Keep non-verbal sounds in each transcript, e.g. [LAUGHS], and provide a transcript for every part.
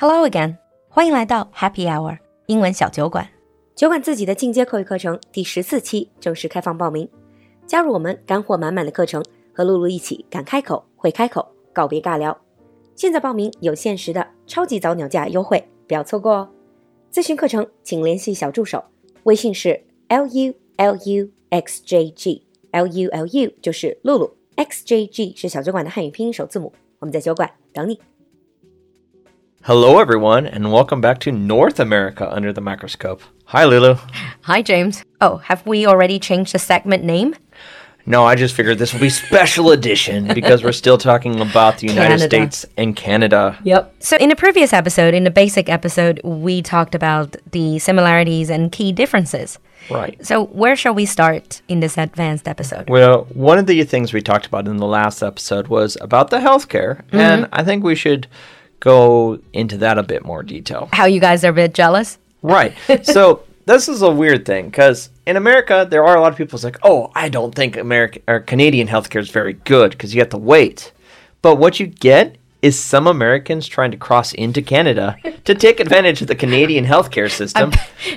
Hello again，欢迎来到 Happy Hour 英文小酒馆。酒馆自己的进阶口语课程第十四期正式开放报名，加入我们干货满满的课程，和露露一起敢开口、会开口，告别尬聊。现在报名有限时的超级早鸟价优惠，不要错过哦！咨询课程请联系小助手，微信是 l u l u x j g l u l u 就是露露，x j g 是小酒馆的汉语拼音首字母。我们在酒馆等你。Hello, everyone, and welcome back to North America Under the Microscope. Hi, Lulu. Hi, James. Oh, have we already changed the segment name? No, I just figured this will be special edition [LAUGHS] because we're still talking about the United Canada. States and Canada. Yep. So, in a previous episode, in the basic episode, we talked about the similarities and key differences. Right. So, where shall we start in this advanced episode? Well, one of the things we talked about in the last episode was about the healthcare, and mm-hmm. I think we should go into that a bit more detail. How you guys are a bit jealous? Right. [LAUGHS] so this is a weird thing because in America there are a lot of people who's like, oh, I don't think American or Canadian healthcare is very good because you have to wait. But what you get is some Americans trying to cross into Canada [LAUGHS] to take advantage of the Canadian healthcare system,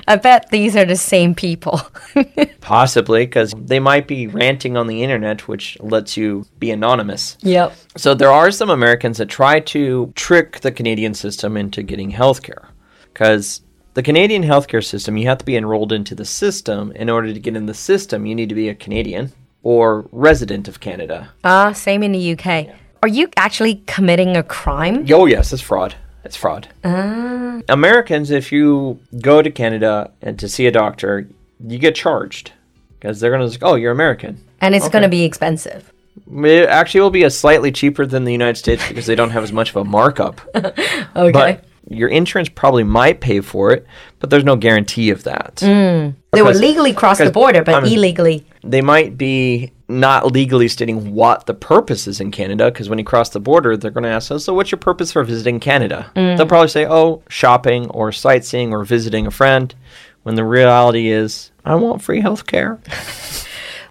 I bet these are the same people. [LAUGHS] possibly because they might be ranting on the internet, which lets you be anonymous. yep. So there are some Americans that try to trick the Canadian system into getting healthcare. Because the Canadian healthcare system, you have to be enrolled into the system. In order to get in the system, you need to be a Canadian or resident of Canada. Ah, same in the UK. Are you actually committing a crime? Oh, yes, it's fraud. It's fraud. Ah. Americans, if you go to Canada and to see a doctor, you get charged. Because they're going to say, oh, you're American. And it's going to be expensive. It actually will be a slightly cheaper than the United States because they don't have as much of a markup. [LAUGHS] Okay. But your insurance probably might pay for it, but there's no guarantee of that. Mm. they will legally cross the border, but I'm- illegally. They might be not legally stating what the purpose is in Canada because when you cross the border, they're going to ask us, So, what's your purpose for visiting Canada? They'll probably say, Oh, shopping or sightseeing or visiting a friend, when the reality is, I want free health care. [LAUGHS]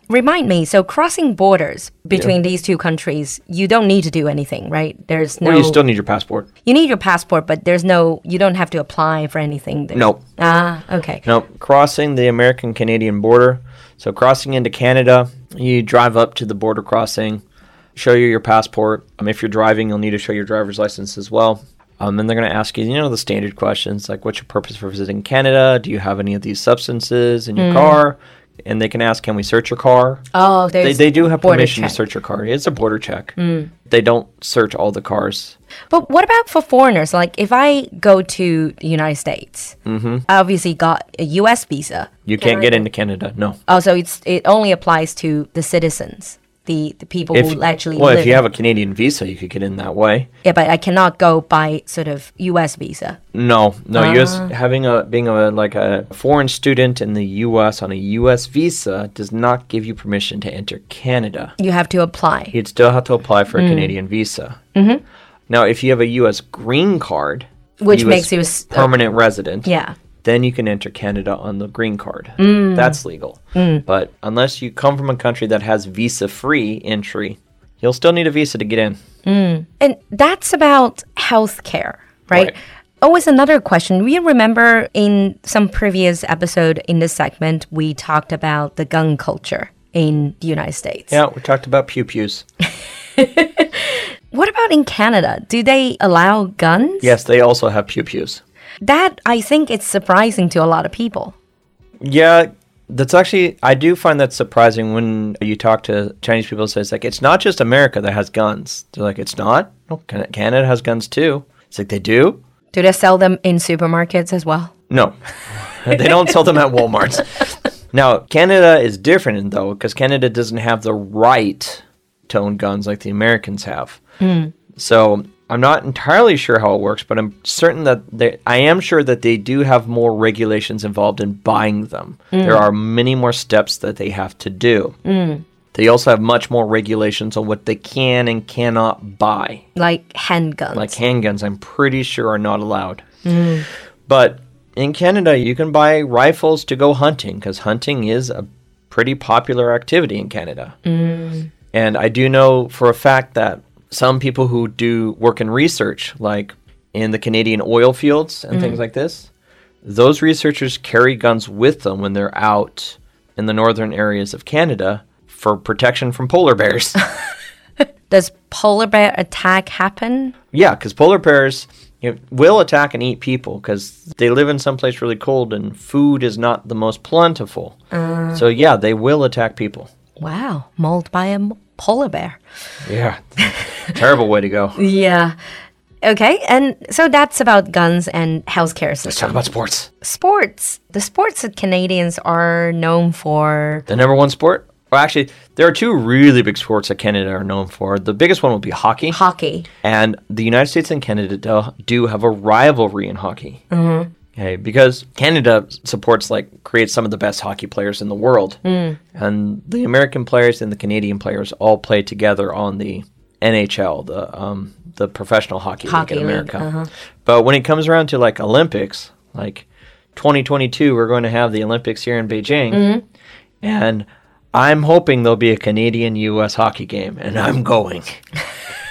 Remind me, so crossing borders between these two countries, you don't need to do anything, right? There's no Well, you still need your passport. You need your passport, but there's no you don't have to apply for anything there. No. Ah, okay. No, crossing the American Canadian border. So crossing into Canada, you drive up to the border crossing, show you your passport. Um, if you're driving, you'll need to show your driver's license as well. Um, and they're going to ask you, you know, the standard questions like, what's your purpose for visiting Canada? Do you have any of these substances in your car? And they can ask, can we search your car? Oh, They, they do have permission check. to search your car. It's a border check. Hmm. They don't search all the cars. But what about for foreigners? Like if I go to the United States, I obviously got a US visa. You can't get into Canada. No. Oh, so it's it only applies to the citizens, the the people If, who actually well, if you in- have a Canadian visa, you could get in that way. yeah, but I cannot go by sort of US visa. No, no. U.S. Ah. having a being a like a foreign student in the U.S. on a U.S. visa does not give you permission to enter Canada. You have to apply. You'd still have to apply for a Mm. Canadian visa. Mm-hmm. Now, if you have a U.S. green card, Which US makes you a permanent resident, Yeah. Then you can enter Canada on the green card. Mm. That's legal. But unless you come from a country that has visa-free entry, you'll still need a visa to get in. And that's about healthcare, right? Right. Always another question. We remember in some previous episode in this segment, we talked about the gun culture in the United States. Yeah, we talked about pew pews. [LAUGHS] What about in Canada? Do they allow guns? Yes, they also have pew pews. That I think it's surprising to a lot of people. Yeah, that's actually I do find that surprising when you talk to Chinese people. Say it's like it's not just America that has guns. They're like it's not. No, Can- Canada has guns too. It's like they do. Do they sell them in supermarkets as well? No, [LAUGHS] they don't sell them at Walmart. [LAUGHS] now Canada is different though because Canada doesn't have the right to own guns like the Americans have. Hmm. So I'm not entirely sure how it works, but I'm certain that they, I am sure that they do have more regulations involved in buying them. Mm. There are many more steps that they have to do. Mm. They also have much more regulations on what they can and cannot buy. Like handguns. Like handguns, I'm pretty sure are not allowed. Mm. But in Canada, you can buy rifles to go hunting because hunting is a pretty popular activity in Canada. And I do know for a fact that some people who do work in research, like in the Canadian oil fields and things mm-hmm. like this, those researchers carry guns with them when they're out in the northern areas of Canada for protection from polar bears. [LAUGHS] Does polar bear attack happen? yeah, because polar bears you know, will attack and eat people because they live in some place really cold and food is not the most plentiful. Uh. So yeah, they will attack people. Wow, mauled by a m- polar bear. Yeah, terrible way to go. [LAUGHS] Yeah. Okay, and so that's about guns and healthcare Let's talk about sports. Sports. The sports that Canadians are known for. The number one sport? Well, actually, there are two really big sports that Canada are known for. The biggest one would be hockey. Hockey. And the United States and Canada do, do have a rivalry in hockey. Mm-hmm. Okay, because Canada supports like creates some of the best hockey players in the world, hmm. and the American players and the Canadian players all play together on the NHL, the um, the professional hockey, Hockey league in league, America. Uh-huh. But when it comes around to like Olympics, like 2022, we're going to have the Olympics here in Beijing, mm-hmm. and I'm hoping there'll be a Canadian U.S. hockey game, and I'm going. [LAUGHS]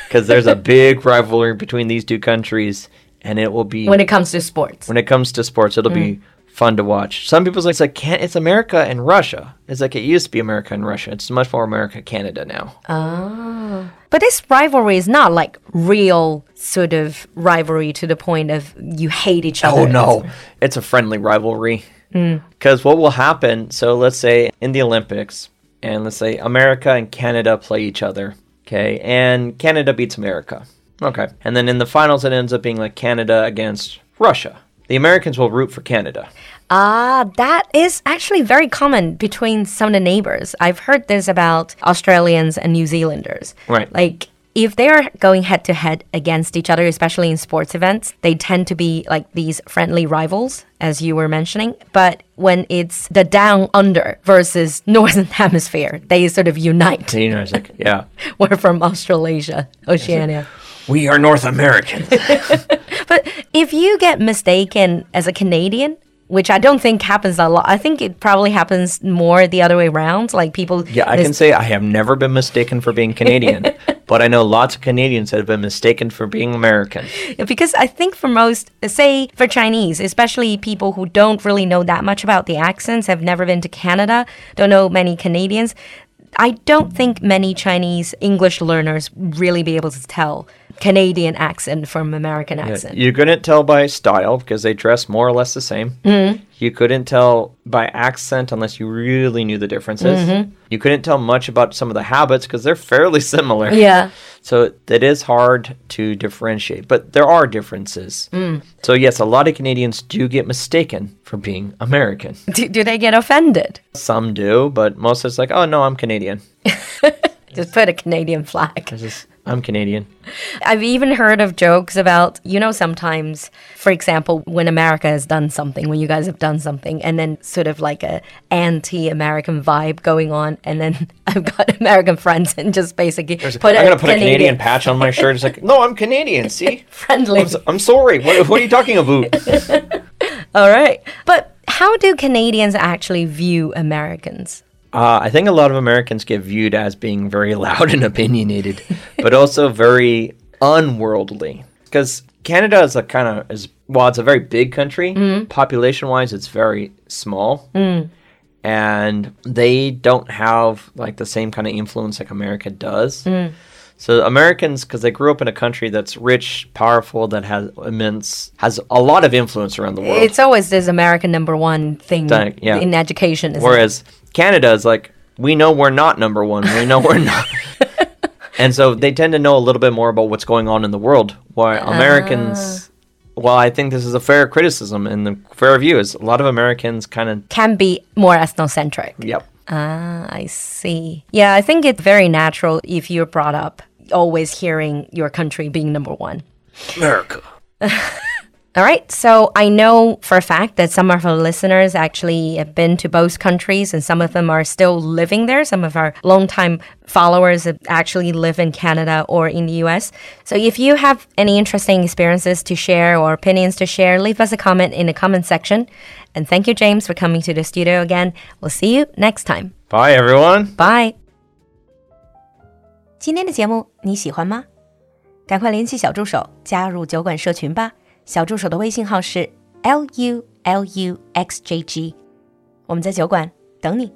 Because there's a big rivalry between these two countries, and it will be When it comes to sports. when it comes to sports, it'll be mm. fun to watch. Some people's like, it's like can't it's America and Russia. It's like it used to be America and Russia. It's much more America Canada now. Ah. But this rivalry is not like real sort of rivalry to the point of you hate each oh, other. Oh no, it's a friendly rivalry. Mm. Because what will happen? So let's say in the Olympics, and let's say America and Canada play each other. Okay, and Canada beats America. Okay, and then in the finals, it ends up being like Canada against Russia. The Americans will root for Canada. Ah, that is actually very common between some of the neighbors. I've heard this about Australians and New Zealanders. Right. Like, if they're going head to head against each other, especially in sports events, they tend to be like these friendly rivals, as you were mentioning. But when it's the down under versus [LAUGHS] northern hemisphere, they sort of unite. So, you know, it's like, yeah, [LAUGHS] We're from Australasia, Oceania. We are North Americans. [LAUGHS] But if you get mistaken as a Canadian, which I don't think happens a lot, I think it probably happens more the other way around. Like people, Yeah, I can say I have never been mistaken for being Canadian, [LAUGHS] but I know lots of Canadians that have been mistaken for being American. because I think for most, say for Chinese, especially people who don't really know that much about the accents, have never been to Canada, don't know many Canadians. I don't think many Chinese English learners really be able to tell Canadian accent from American accent. You couldn't tell by style because they dress more or less the same. Mm-hmm. You couldn't tell by accent unless you really knew the differences. Mm-hmm. You couldn't tell much about some of the habits because they're fairly [LAUGHS] similar. Yeah. So it is hard to differentiate, but there are differences. Mm. So, yes, a lot of Canadians do get mistaken for being American. [LAUGHS] Do, do they get offended? Some do, but most it's like, oh, no, I'm Canadian. [LAUGHS] Just put a Canadian flag. Just, I'm Canadian. I've even heard of jokes about, you know, sometimes, for example, when America has done something, when you guys have done something, and then sort of like a anti-American vibe going on, and then [LAUGHS] I've got American friends and just basically put I'm gonna put a Canadian patch on my shirt. It's like, no, I'm Canadian. [LAUGHS] See, friendly. I'm, so- I'm sorry. What, what are you talking about? [LAUGHS] All right, but how do Canadians actually view Americans? Uh, I think a lot of Americans get viewed as being very [LAUGHS] loud and opinionated, but also very unworldly. Because Canada is a kind of is well, it's a very big country, mm-hmm. population wise, it's very small, mm. and they don't have like the same kind of influence like America does. Mm. So Americans, because they grew up in a country that's rich, powerful, that has immense, has a lot of influence around the world. It's always this American number one thing Dang, yeah. in education. Isn't it? Whereas Canada is like, we know we're not number one. We know we're not. [LAUGHS] and so they tend to know a little bit more about what's going on in the world. While Americans, well, I think this is a fair criticism and the fair view is a lot of Americans kind of, can be more ethnocentric. yep. Ah, I see. Yeah, I think it's very natural if you're brought up always hearing your country being number one. America. [LAUGHS] All right, so I know for a fact that some of our listeners actually have been to both countries and some of them are still living there. Some of our longtime followers actually live in Canada or in the US. So if you have any interesting experiences to share or opinions to share, leave us a comment in the comment section. And thank you, James, for coming to the studio again. We'll see you next time. Bye, everyone. Bye. 今天的节目你喜欢吗？赶快联系小助手加入酒馆社群吧。小助手的微信号是 l u l u x j g，我们在酒馆等你。